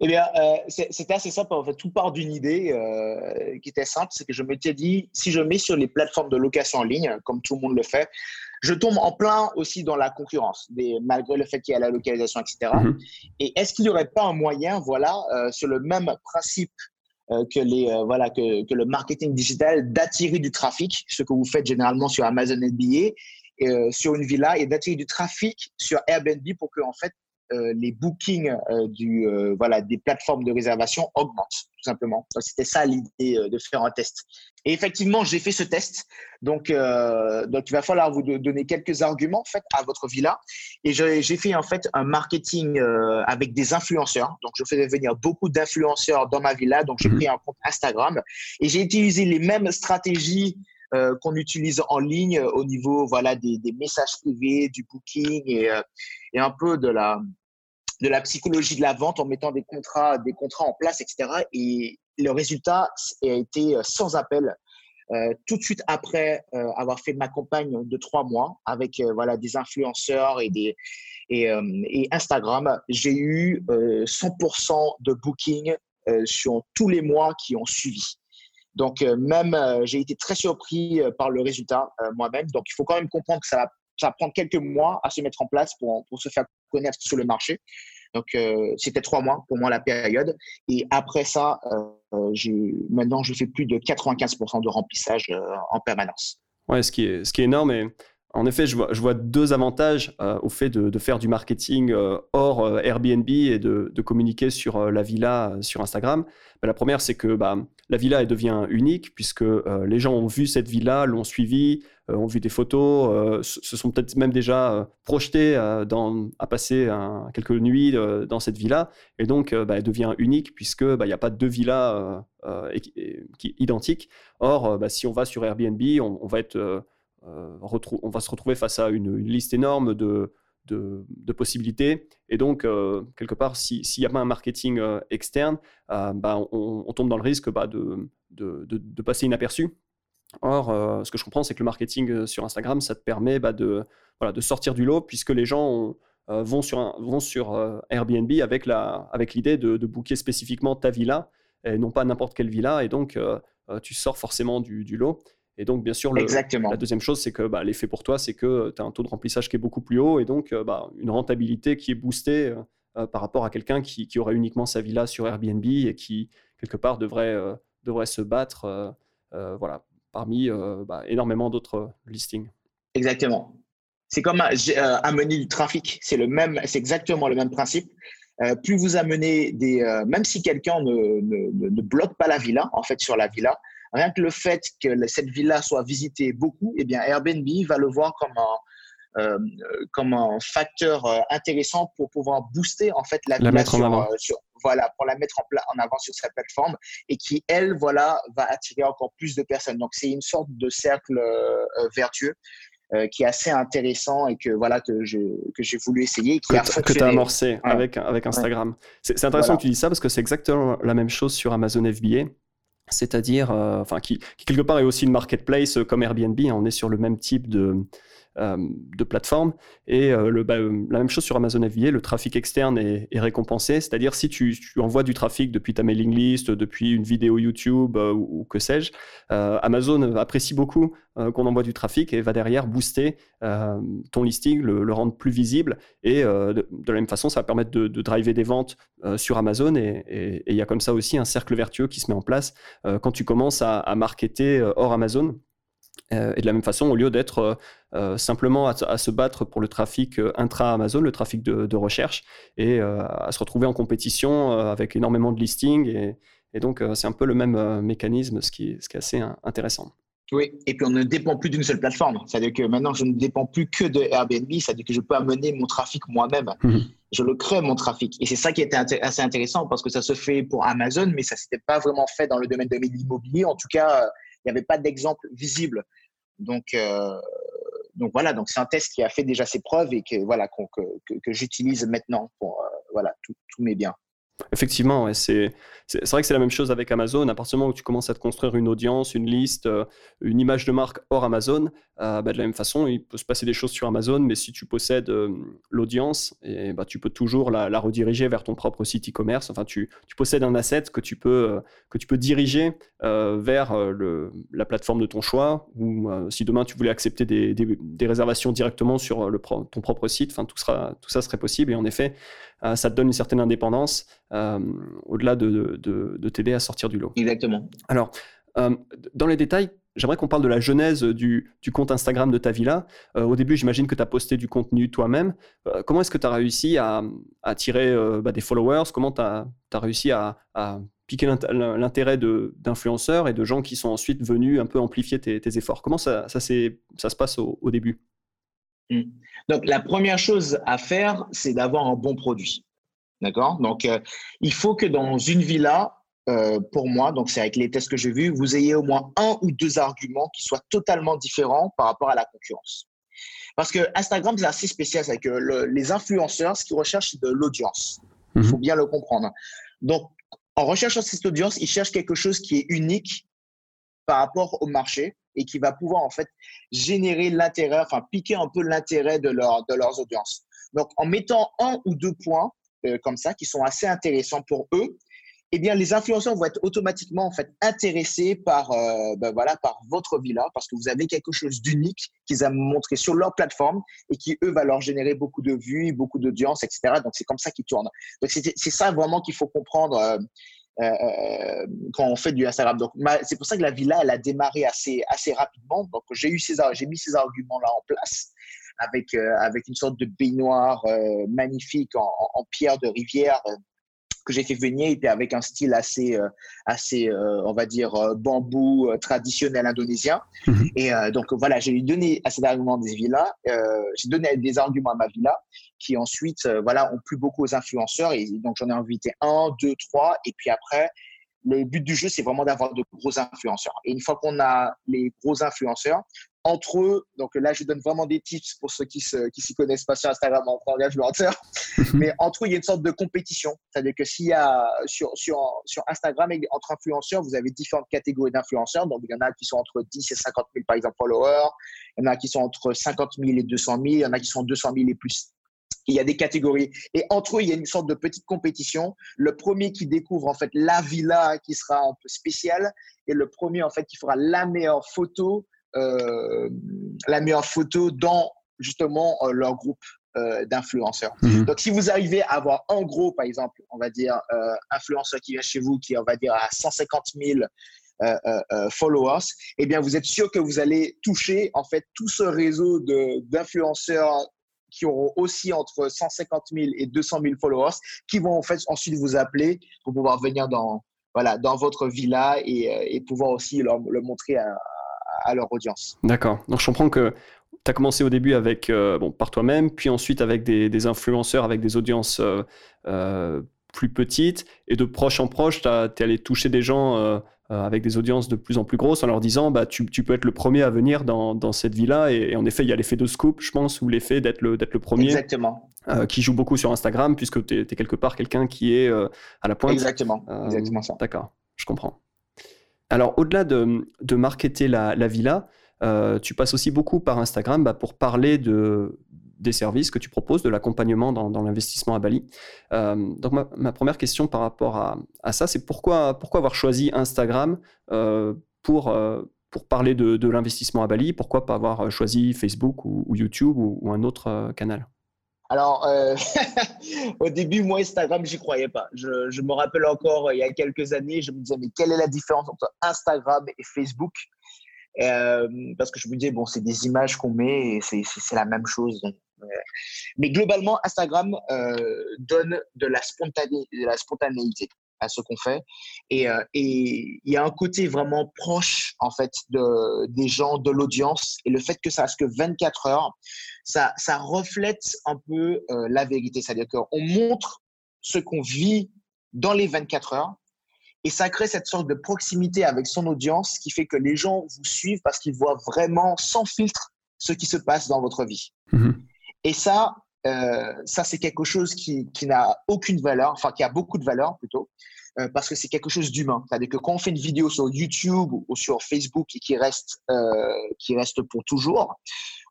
Eh bien, c'était assez simple. En fait, tout part d'une idée qui était simple, c'est que je m'étais dit, si je mets sur les plateformes de location en ligne, comme tout le monde le fait, je tombe en plein aussi dans la concurrence, malgré le fait qu'il y a la localisation, etc. Mm-hmm. Et est-ce qu'il n'y aurait pas un moyen, voilà, sur le même principe euh, que, les, euh, voilà, que, que, le marketing digital d'attirer du trafic, ce que vous faites généralement sur Amazon FBA, euh, sur une villa, et d'attirer du trafic sur Airbnb pour que en fait, euh, les bookings euh, du, euh, voilà, des plateformes de réservation augmentent, tout simplement. C'était ça l'idée de faire un test. Et effectivement, j'ai fait ce test. Donc, donc, il va falloir vous donner quelques arguments en fait, à votre villa. Et j'ai fait en fait un marketing avec des influenceurs. Donc, je faisais venir beaucoup d'influenceurs dans ma villa. Donc, j'ai mhm. pris un compte Instagram et j'ai utilisé les mêmes stratégies qu'on utilise en ligne au niveau voilà des, messages privés, du booking et, et un peu de la, de la psychologie de la vente en mettant des contrats, des contrats en place, etc. Et le résultat a été euh, sans appel. Euh, tout de suite après euh, avoir fait ma campagne de trois mois avec voilà des influenceurs et des et, et Instagram, j'ai eu 100% de booking sur tous les mois qui ont suivi. Donc même j'ai été très surpris par le résultat moi-même. Donc il faut quand même comprendre que ça va prendre quelques mois à se mettre en place pour, se faire connaître sur le marché. Donc, euh, c'était trois mois pour moi la période. Et après ça, euh, maintenant, je fais plus de 95% de remplissage euh, en permanence. Ouais, ce qui est, ce qui est énorme. En effet, je vois, deux avantages au fait de, faire du marketing hors Airbnb et de, communiquer sur la villa sur Instagram. Bah, la première, c'est que bah, la villa elle devient unique puisque les gens ont vu cette villa, l'ont suivie, euh, ont vu des photos, euh, se sont peut-être même déjà euh, projetés à passer quelques nuits dans cette villa. Et donc, bah, elle devient unique puisque il n'y a pas deux villas identiques. Or, si on va sur Airbnb, on, va être, on va se retrouver face à une, liste énorme de, de, possibilités. Et donc, quelque part, s'il n'y a pas un marketing externe, bah, on, tombe dans le risque bah, de, de, passer inaperçu. Or, euh, ce que je comprends, c'est que le marketing euh, sur Instagram, ça te permet bah, de, voilà, de sortir du lot puisque les gens euh, vont sur, vont sur Airbnb avec, avec l'idée de, de booker spécifiquement ta villa et non pas n'importe quelle villa. Et donc, tu sors forcément du, lot. Et donc, bien sûr, le, la deuxième chose, c'est que bah, l'effet pour toi, c'est que tu as un taux de remplissage qui est beaucoup plus haut et donc bah, une rentabilité qui est boostée par rapport à quelqu'un qui, qui, aurait uniquement sa villa sur Airbnb et qui, quelque part, devrait, devrait se battre voilà, parmi euh, bah, énormément d'autres listings. Exactement. C'est comme euh, amener du trafic. C'est le même, c'est exactement le même principe. Euh, plus vous amenez des, même si quelqu'un ne, ne, ne, bloque pas la villa, en fait, sur la villa, rien que le fait que cette villa soit visitée beaucoup, eh bien, Airbnb va le voir comme un, euh, comme un facteur euh, intéressant pour pouvoir booster en fait la, la mettre sur, en avant. Euh, voilà, pour la mettre en, en, avant sur sa plateforme et qui, elle, voilà, va attirer encore plus de personnes. Donc, c'est une sorte de cercle vertueux qui est assez intéressant et que voilà que j'ai que j'ai voulu essayer qui que tu as amorcé avec avec Instagram. C'est intéressant que tu dis ça parce que c'est exactement la même chose sur Amazon FBA. C'est-à-dire, enfin, qui, quelque part est aussi une marketplace comme Airbnb. Hein. on est sur le même type de, de plateforme. Et bah, la même chose sur Amazon FBA, le trafic externe est, récompensé. C'est-à-dire si tu, envoies du trafic depuis ta mailing list, depuis une vidéo YouTube ou, que sais-je, Amazon apprécie beaucoup qu'on envoie du trafic et va derrière booster ton listing, le, rendre plus visible. Et de, la même façon, ça va permettre de, driver des ventes sur Amazon. Et il y a comme ça aussi un cercle vertueux qui se met en place quand tu commences à marketer hors Amazon. Euh, et de la même façon, au lieu d'être euh, euh, simplement à, se battre pour le trafic intra-Amazon, le trafic de, recherche, et à se retrouver en compétition avec énormément de listings. Et, donc, c'est un peu le même mécanisme, ce qui, ce qui est assez intéressant. Oui, et puis on ne dépend plus d'une seule plateforme. C'est-à-dire que maintenant, je ne dépends plus que de Airbnb, c'est-à-dire que je peux amener mon trafic moi-même. Mhm. Je le crée, mon trafic. Et c'est ça qui était assez intéressant parce que ça se fait pour Amazon, mais ça ne s'était pas vraiment fait dans le domaine de l'immobilier. En tout cas, il n'y avait pas d'exemple visible. Donc, euh, donc voilà, donc c'est un test qui a fait déjà ses preuves et que voilà que, que, j'utilise maintenant pour euh, voilà tous mes biens. Effectivement, c'est vrai que c'est la même chose avec Amazon. À partir du moment où tu commences à te construire une audience, une liste, euh, une image de marque hors Amazon, euh, bah, de la même façon, il peut se passer des choses sur Amazon, mais si tu possèdes euh, l'audience, et, bah, tu peux toujours la, rediriger vers ton propre site e-commerce. Enfin, tu, possèdes un asset que tu peux, que tu peux diriger vers la plateforme de ton choix, ou si demain tu voulais accepter des, réservations directement sur le, ton propre site, enfin, tout, sera, tout ça serait possible. Et en effet, ça te donne une certaine indépendance. Euh, au-delà de, t'aider à sortir du lot. Exactement. Alors, euh, dans les détails, j'aimerais qu'on parle de la genèse du, compte Instagram de ta villa. Euh, au début, j'imagine que tu as posté du contenu toi-même. comment est-ce que tu as réussi à attirer bah, des followers? Comment tu as, réussi à, piquer l'intérêt d'influenceurs et de gens qui sont ensuite venus un peu amplifier tes, efforts? Comment ça, ça, ça se passe au, début? Donc, la première chose à faire, c'est d'avoir un bon produit. D'accord? Donc, euh, il faut que dans une villa, euh, pour moi, donc c'est avec les tests que j'ai vus, vous ayez au moins un ou deux arguments qui soient totalement différents par rapport à la concurrence. Parce que Instagram, c'est assez spécial, c'est que les influenceurs, ce qu'ils recherchent, c'est de l'audience. Il faut mhm. bien le comprendre. Donc, en recherchant cette audience, ils cherchent quelque chose qui est unique par rapport au marché et qui va pouvoir en fait générer l'intérêt, enfin piquer un peu l'intérêt de, leur, de leurs audiences. Donc, en mettant un ou deux points euh, comme ça qui sont assez intéressants pour eux, eh bien, les influenceurs vont être automatiquement en fait intéressés par, euh, ben voilà, par votre villa parce que vous avez quelque chose d'unique qu'ils aiment montrer sur leur plateforme et qui, eux, va leur générer beaucoup de vues, beaucoup d'audience, etc. Donc, c'est comme ça qu'ils tournent. Donc, c'est ça vraiment qu'il faut comprendre euh, quand on fait du Instagram. Donc, c'est pour ça que la villa, elle a démarré assez, assez rapidement. Donc, j'ai eu ces, j'ai mis ces arguments-là en place avec, euh, avec une sorte de baignoire euh, magnifique en, en, pierre de rivière euh, que j'ai fait venir, puis avec un style assez, assez on va dire, bambou traditionnel indonésien. Mhm. Et donc, voilà, j'ai donné à cet argument des villas, j'ai donné des arguments à ma villa, qui ensuite, voilà, ont plu beaucoup aux influenceurs. Et donc, j'en ai invité un, deux, trois, et puis après, le but du jeu, c'est vraiment d'avoir de gros influenceurs. Et une fois qu'on a les gros influenceurs, entre eux, donc là, je donne vraiment des tips pour ceux qui ne qui s'y connaissent pas sur Instagram en influenceurs, mais entre eux, il y a une sorte de compétition. C'est-à-dire que s'il y a sur, sur, sur Instagram, entre influenceurs, vous avez différentes catégories d'influenceurs. Donc, il y en a qui sont entre 10 et 50 000, par exemple, followers. Il y en a qui sont entre 50 000 et 200 000. Il y en a qui sont 200 000 et plus il y a des catégories. Et entre eux, il y a une sorte de petite compétition. Le premier qui découvre en fait la villa qui sera un peu spéciale et le premier en fait qui fera la meilleure photo, euh, la meilleure photo dans justement euh, leur groupe euh, d'influenceurs. Mhm. Donc si vous arrivez à avoir en gros, par exemple, on va dire influenceur qui vient chez vous, qui on va dire à 150 000 followers, eh bien, vous êtes sûr que vous allez toucher en fait tout ce réseau d'influenceurs qui auront aussi entre 150 000 et 200 000 followers, qui vont en fait ensuite vous appeler pour pouvoir venir dans, voilà, dans votre villa et, euh, pouvoir aussi leur, le montrer à, leur audience. D'accord. Donc je comprends que tu as commencé au début avec, euh, bon, par toi-même, puis ensuite avec des, influenceurs, avec des audiences euh, plus petites, et de proche en proche, tu es allé toucher des gens avec des audiences de plus en plus grosses en leur disant bah, tu, tu peux être le premier à venir dans, dans cette vie-là. Et, en effet, il y a l'effet de scoop, je pense, ou l'effet d'être le, d'être le premier. Exactement. Euh, qui joue beaucoup sur Instagram, puisque tu es, quelque part quelqu'un qui est euh, à la pointe. Exactement, exactement ça. D'accord, je comprends. Alors, au-delà de, de marketer la, la villa, tu passes aussi beaucoup par Instagram bah, pour parler de, des services que tu proposes, de l'accompagnement dans, l'investissement à Bali. donc ma, première question par rapport à, ça, c'est pourquoi, pourquoi avoir choisi Instagram pour, pour parler de, l'investissement à Bali? Pourquoi pas avoir choisi Facebook ou, YouTube ou, un autre canal? Alors, euh, au début, moi, Instagram, j'y croyais pas. Je, me rappelle encore, il y a quelques années, je me disais, mais quelle est la différence entre Instagram et Facebook? Euh, Parce que je me disais, bon, c'est des images qu'on met et c'est la même chose. Mais globalement, Instagram euh, donne de la, spontanéité à ce qu'on fait. Et il y a un côté vraiment proche, en fait, de, des gens, de l'audience. Et le fait que ça reste que 24 heures, ça, ça reflète un peu euh, la vérité. C'est-à-dire qu'on montre ce qu'on vit dans les 24 heures. Et ça crée cette sorte de proximité avec son audience qui fait que les gens vous suivent parce qu'ils voient vraiment sans filtre ce qui se passe dans votre vie. Mm-hmm. Et ça, euh, ça c'est quelque chose qui, qui n'a aucune valeur, enfin qui a beaucoup de valeur plutôt, euh, parce que c'est quelque chose d'humain. C'est-à-dire que quand on fait une vidéo sur YouTube ou, sur Facebook et qui reste, euh, qui reste pour toujours,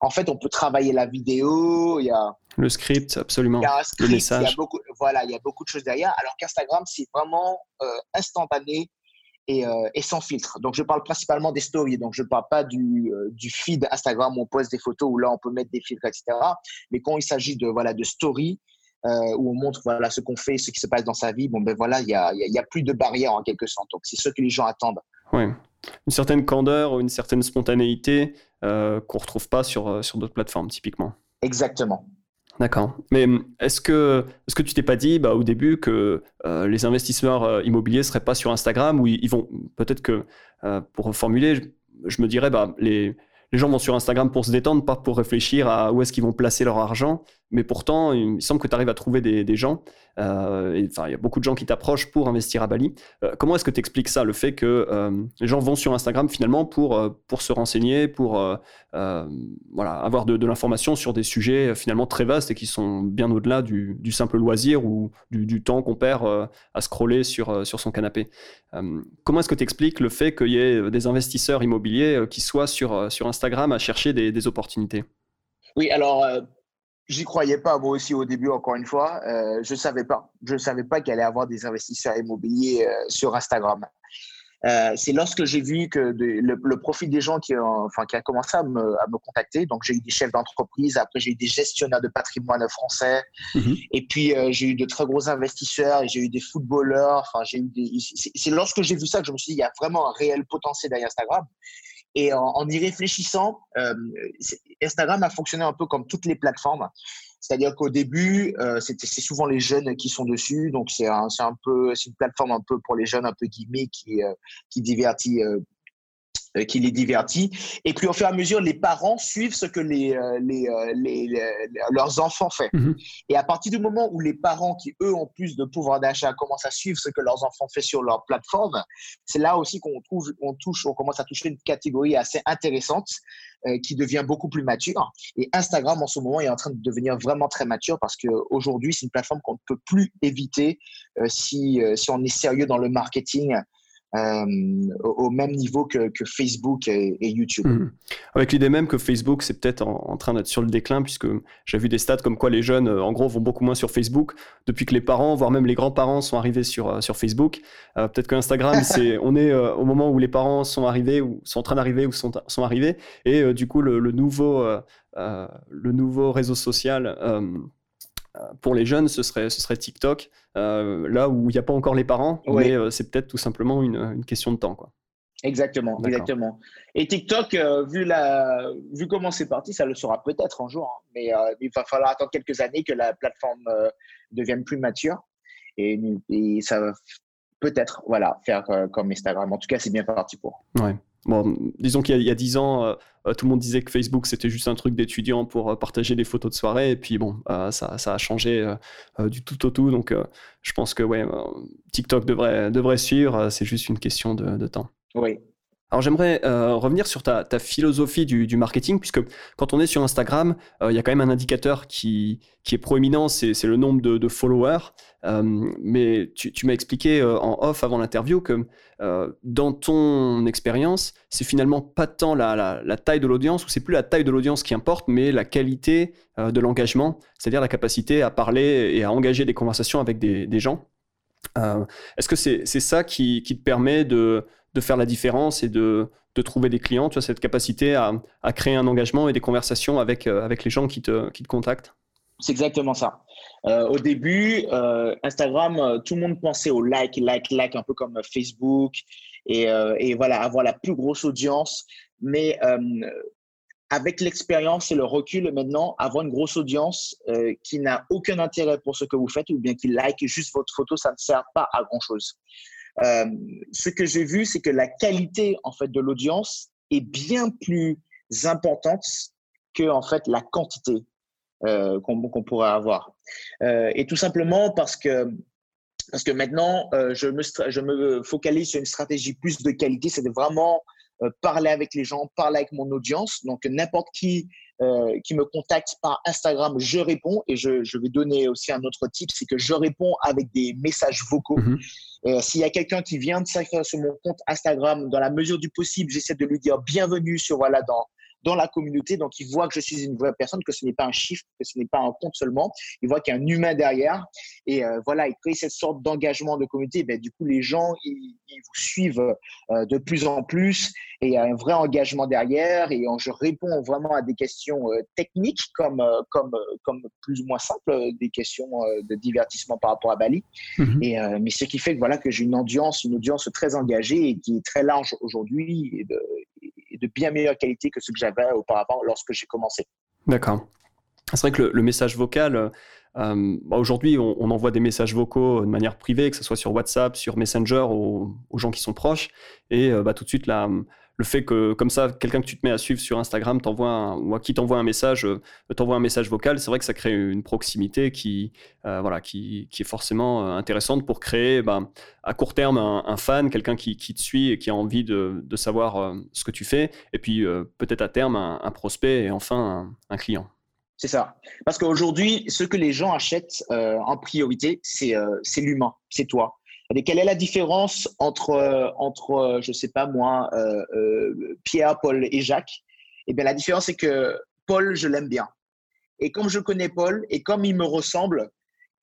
en fait, on peut travailler la vidéo. Il y a le script, absolument. Il y a un script, le message. Il y a beaucoup, voilà, il y a beaucoup de choses derrière. Alors qu'Instagram, c'est vraiment instantané. Et, et, sans filtre. Donc, je parle principalement des stories. Donc, je ne parle pas du, du, feed Instagram où on poste des photos où là, on peut mettre des filtres, etc. Mais quand il s'agit de, voilà, de stories, euh, où on montre voilà ce qu'on fait, ce qui se passe dans sa vie, bon ben voilà, il y a, y a, plus de barrières en quelque sorte. Donc c'est ce que les gens attendent. Oui, une certaine candeur, une certaine spontanéité euh, qu'on retrouve pas sur, euh, sur d'autres plateformes typiquement. Exactement. D'accord. Mais est-ce que, est-ce que tu t'es pas dit bah, au début que euh, les investisseurs immobiliers seraient pas sur Instagram ou ils, vont peut-être que pour reformuler, je, je me dirais bah, les, les gens vont sur Instagram pour se détendre, pas pour réfléchir à où est-ce qu'ils vont placer leur argent. Mais pourtant, il semble que tu arrives à trouver des, gens. Euh, il y a beaucoup de gens qui t'approchent pour investir à Bali. Euh, comment est-ce que tu expliques ça, le fait que euh, les gens vont sur Instagram finalement pour, pour se renseigner, pour voilà, avoir de, l'information sur des sujets finalement très vastes et qui sont bien au-delà du, simple loisir ou du, temps qu'on perd à scroller sur, sur son canapé. comment est-ce que tu expliques le fait qu'il y ait des investisseurs immobiliers qui soient sur, sur Instagram à chercher des opportunités? Oui, alors J'y croyais pas, moi aussi, au début, encore une fois. Euh, je ne savais pas. Je ne savais pas qu'il allait y avoir des investisseurs immobiliers euh, sur Instagram. Euh, c'est lorsque j'ai vu que le, profil des gens qui, ont, enfin, qui a commencé à me, à me contacter. Donc, j'ai eu des chefs d'entreprise, après, j'ai eu des gestionnaires de patrimoine français. Mhm. Et puis, j'ai eu de très gros investisseurs, j'ai eu des footballeurs. Enfin, j'ai eu des... C'est lorsque j'ai vu ça que je me suis dit, il y a vraiment un réel potentiel derrière Instagram. Et en, y réfléchissant, euh, Instagram a fonctionné un peu comme toutes les plateformes. C'est-à-dire qu'au début, euh, c'est souvent les jeunes qui sont dessus. Donc, c'est un, un, une plateforme un peu pour les jeunes, un peu guillemets, qui, euh, qui divertit euh, qui les divertit. Et puis, au fur et à mesure, les parents suivent ce que les, euh, les, euh, les, leurs enfants font. Mhm. Et à partir du moment où les parents, qui eux ont plus de pouvoir d'achat, commencent à suivre ce que leurs enfants font sur leur plateforme, c'est là aussi qu'on trouve, on touche, on commence à toucher une catégorie assez intéressante qui devient beaucoup plus mature. Et Instagram, en ce moment, est en train de devenir vraiment très mature parce qu'aujourd'hui, c'est une plateforme qu'on ne peut plus éviter si, si on est sérieux dans le marketing euh, au même niveau que, Facebook et, YouTube. Mhm. Avec l'idée même que Facebook, c'est peut-être en, train d'être sur le déclin, puisque j'ai vu des stats comme quoi les jeunes, euh, en gros, vont beaucoup moins sur Facebook depuis que les parents, voire même les grands-parents, sont arrivés sur, euh, sur Facebook. peut-être que Instagram, c'est, on est au moment où les parents sont arrivés, ou sont en train d'arriver, ou sont, sont arrivés, et du coup, le, le nouveau, le nouveau réseau social pour les jeunes, ce serait, ce serait TikTok, euh, là où il n'y a pas encore les parents, mais euh, c'est peut-être tout simplement une, question de temps. Quoi. Exactement, exactement. Et TikTok, euh, vu, la, vu comment c'est parti, ça le sera peut-être un jour, hein. mais il va falloir attendre quelques années que la plateforme devienne plus mature. Et, et ça va peut-être voilà, faire comme Instagram. En tout cas, c'est bien parti pour. Ouais. Bon, disons qu'il y a dix ans, euh, euh, tout le monde disait que Facebook c'était juste un truc d'étudiants pour euh, partager des photos de soirée, et puis bon, ça, a changé du tout au tout. Donc, je pense que ouais, TikTok devrait, devrait suivre. C'est juste une question de, de temps. Oui. Alors j'aimerais euh, revenir sur ta, philosophie du, marketing, puisque quand on est sur Instagram, euh, il y a quand même un indicateur qui, qui est proéminent, c'est le nombre de, followers. Euh, mais tu, m'as expliqué en off avant l'interview que dans ton expérience, c'est finalement pas tant la, taille de l'audience, ou c'est plus la taille de l'audience qui importe, mais la qualité de l'engagement, c'est-à-dire la capacité à parler et à engager des conversations avec des, gens. Est-ce que c'est ça qui te permet de de faire la différence et de, de trouver des clients, tu as cette capacité à, à, créer un engagement et des conversations avec, euh, avec les gens qui te, qui te contactent C'est exactement ça. Euh, au début, euh, Instagram, tout le monde pensait au like, like, like, un peu comme Facebook, et, et voilà, avoir la plus grosse audience. Mais avec l'expérience et le recul maintenant, avoir une grosse audience qui n'a aucun intérêt pour ce que vous faites ou bien qui like juste votre photo, ça ne sert pas à grand-chose. Euh, ce que j'ai vu, c'est que la qualité en fait de l'audience est bien plus importante que en fait la quantité euh, qu'on pourrait avoir. Euh, et tout simplement parce que parce que maintenant, je, me, je me focalise sur une stratégie plus de qualité, c'est de vraiment parler avec les gens, parler avec mon audience. Donc, n'importe qui qui me contacte par Instagram, je réponds. Et je, je, vais donner aussi un autre type, c'est que je réponds avec des messages vocaux. Mm-hmm. Euh, s'il y a quelqu'un qui vient de s'inscrire sur mon compte Instagram, dans la mesure du possible, j'essaie de lui dire bienvenue sur voilà dans dans la communauté. Donc, il voit que je suis une vraie personne, que ce n'est pas un chiffre, que ce n'est pas un compte seulement. Il voit qu'il y a un humain derrière. Et euh, voilà, il crée cette sorte d'engagement de communauté. Ben, du coup, les gens, ils, vous suivent euh, de plus en plus. Et il y a un vrai engagement derrière. Et je réponds vraiment à des questions euh, techniques, comme, comme, comme plus ou moins simples, des questions de divertissement par rapport à Bali. Mhm. Et, mais ce qui fait que, voilà, que j'ai une audience, une audience très engagée et qui est très large aujourd'hui et, de bien meilleure qualité que ce que j'avais auparavant lorsque j'ai commencé. D'accord. C'est vrai que le, message vocal, euh, bah, aujourd'hui, on, envoie des messages vocaux de manière privée, que ce soit sur WhatsApp, sur Messenger, aux, gens qui sont proches. Et euh, bah, tout de suite, la, le fait que, comme ça, quelqu'un que tu te mets à suivre sur Instagram t'envoie ou à qui t'envoie un message, euh, t'envoie un message vocal, c'est vrai que ça crée une proximité qui, euh, voilà, qui, est forcément euh, intéressante pour créer ben, à court terme un, fan, quelqu'un qui, te suit et qui a envie de savoir ce que tu fais, et puis peut-être à terme un, prospect et enfin un, client. C'est ça. Parce qu'aujourd'hui, ce que les gens achètent en priorité, c'est l'humain, c'est toi quelle est la différence entre, euh, entre euh, je ne sais pas moi, euh, Pierre, Paul et Jacques? Eh bien, la différence, c'est que Paul, je l'aime bien. Et comme je connais Paul et comme il me ressemble,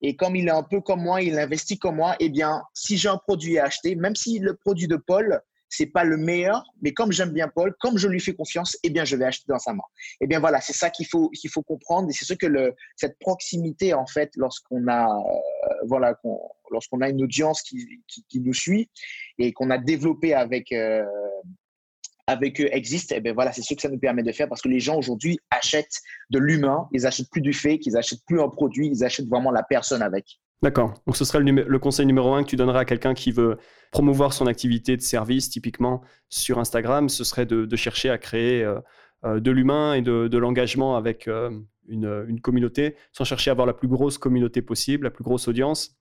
et comme il est un peu comme moi, il investit comme moi, eh bien, si j'ai un produit à acheter, même si le produit de Paul, c'est pas le meilleur, mais comme j'aime bien Paul, comme je lui fais confiance, eh bien, je vais acheter dans sa main. Eh bien, voilà, c'est ça qu'il faut, faut comprendre, et c'est ce que cette proximité, en fait, lorsqu'on a, euh, voilà, a une audience qui, nous suit et qu'on a développé avec, euh, avec eux existe, eh bien voilà, c'est ce que ça nous permet de faire parce que les gens aujourd'hui achètent de l'humain, ils achètent plus du fake, ils achètent plus un produit, ils achètent vraiment la personne avec. D'accord. Donc ce serait le, conseil numéro un que tu donnerais à quelqu'un qui veut promouvoir son activité de service, typiquement sur Instagram, ce serait de, chercher à créer euh, euh, de l'humain et de, l'engagement avec euh, une, communauté, sans chercher à avoir la plus grosse communauté possible, la plus grosse audience,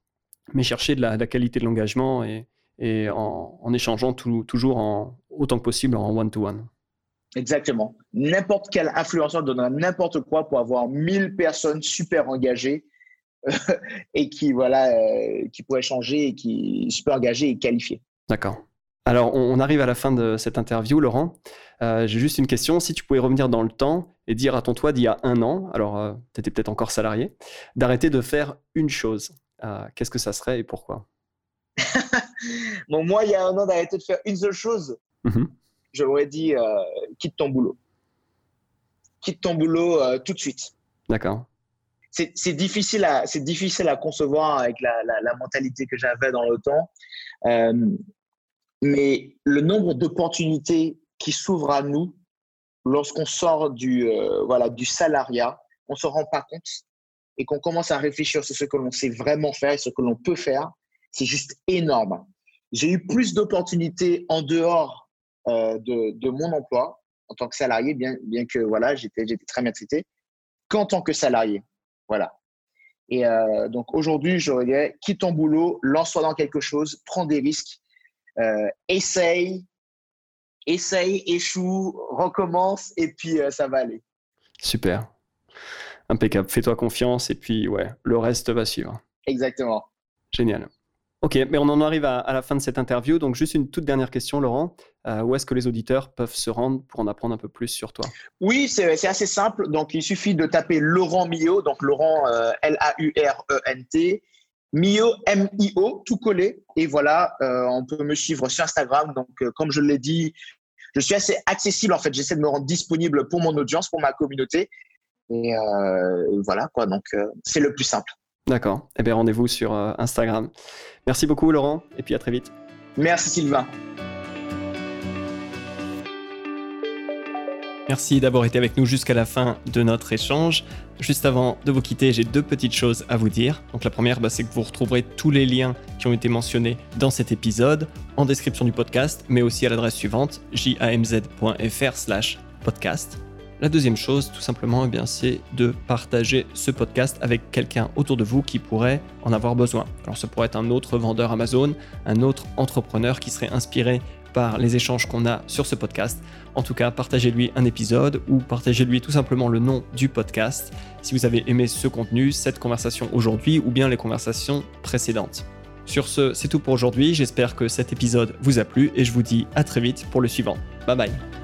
mais chercher de la, qualité de l'engagement et, en, échangeant toujours en, autant que possible en one-to-one. Exactement. N'importe quel influenceur donnera n'importe quoi pour avoir 1000 personnes super engagées et qui voilà, euh, qui pourrait changer et qui est super engagé et qualifié. D'accord. Alors, on, arrive à la fin de cette interview, Laurent. Euh, j'ai juste une question. Si tu pouvais revenir dans le temps et dire à ton toi d'il y a un an, alors euh, tu étais peut-être encore salarié, d'arrêter de faire une chose, qu'est-ce que ça serait et pourquoi? Bon, moi, il y a un an, d'arrêter de faire une seule chose. Mm-hmm. J'aurais dit quitte ton boulot. Quitte ton boulot tout de suite. D'accord c'est difficile à c'est difficile à concevoir avec la, mentalité que j'avais dans le temps. Euh, mais le nombre d'opportunités qui s'ouvrent à nous lorsqu'on sort du euh, voilà du salariat, on se rend pas compte et qu'on commence à réfléchir sur ce que l'on sait vraiment faire et ce que l'on peut faire, c'est juste énorme. J'ai eu plus d'opportunités en dehors euh, de, de, mon emploi en tant que salarié, bien, bien que voilà, j'étais très bien traité, qu'en tant que salarié. Voilà. Et euh, donc aujourd'hui, je dirais, quitte ton boulot, lance-toi dans quelque chose, prends des risques, euh, essaye, essaye, échoue, recommence et puis ça va aller. Super. Impeccable. Fais-toi confiance et puis ouais, le reste va suivre. Exactement. Génial. Ok, mais on en arrive à, la fin de cette interview. Donc, juste une toute dernière question, Laurent. Euh, où est-ce que les auditeurs peuvent se rendre pour en apprendre un peu plus sur toi? Oui, c'est assez simple. Donc, il suffit de taper Laurent Mio, donc Laurent euh, L-A-U-R-E-N-T, Mio M-I-O, tout collé. Et voilà, euh, on peut me suivre sur Instagram. Donc, comme je l'ai dit, je suis assez accessible. En fait, j'essaie de me rendre disponible pour mon audience, pour ma communauté. Et voilà, quoi. Donc, c'est le plus simple. D'accord. Eh bien, rendez-vous sur euh, Instagram. Merci beaucoup, Laurent, et puis à très vite. Merci, Sylvain. Merci d'avoir été avec nous jusqu'à la fin de notre échange. Juste avant de vous quitter, j'ai deux petites choses à vous dire. Donc la première, bah, c'est que vous retrouverez tous les liens qui ont été mentionnés dans cet épisode en description du podcast, mais aussi à l'adresse suivante jamz.fr/podcast. La deuxième chose, tout simplement, eh c'est de partager ce podcast avec quelqu'un autour de vous qui pourrait en avoir besoin. Alors, ce pourrait être un autre vendeur Amazon, un autre entrepreneur qui serait inspiré par les échanges qu'on a sur ce podcast. En tout cas, partagez-lui un épisode ou partagez-lui tout simplement le nom du podcast si vous avez aimé ce contenu, cette conversation aujourd'hui ou bien les conversations précédentes. Sur ce, c'est tout pour aujourd'hui. J'espère que cet épisode vous a plu et je vous dis à très vite pour le suivant. Bye bye.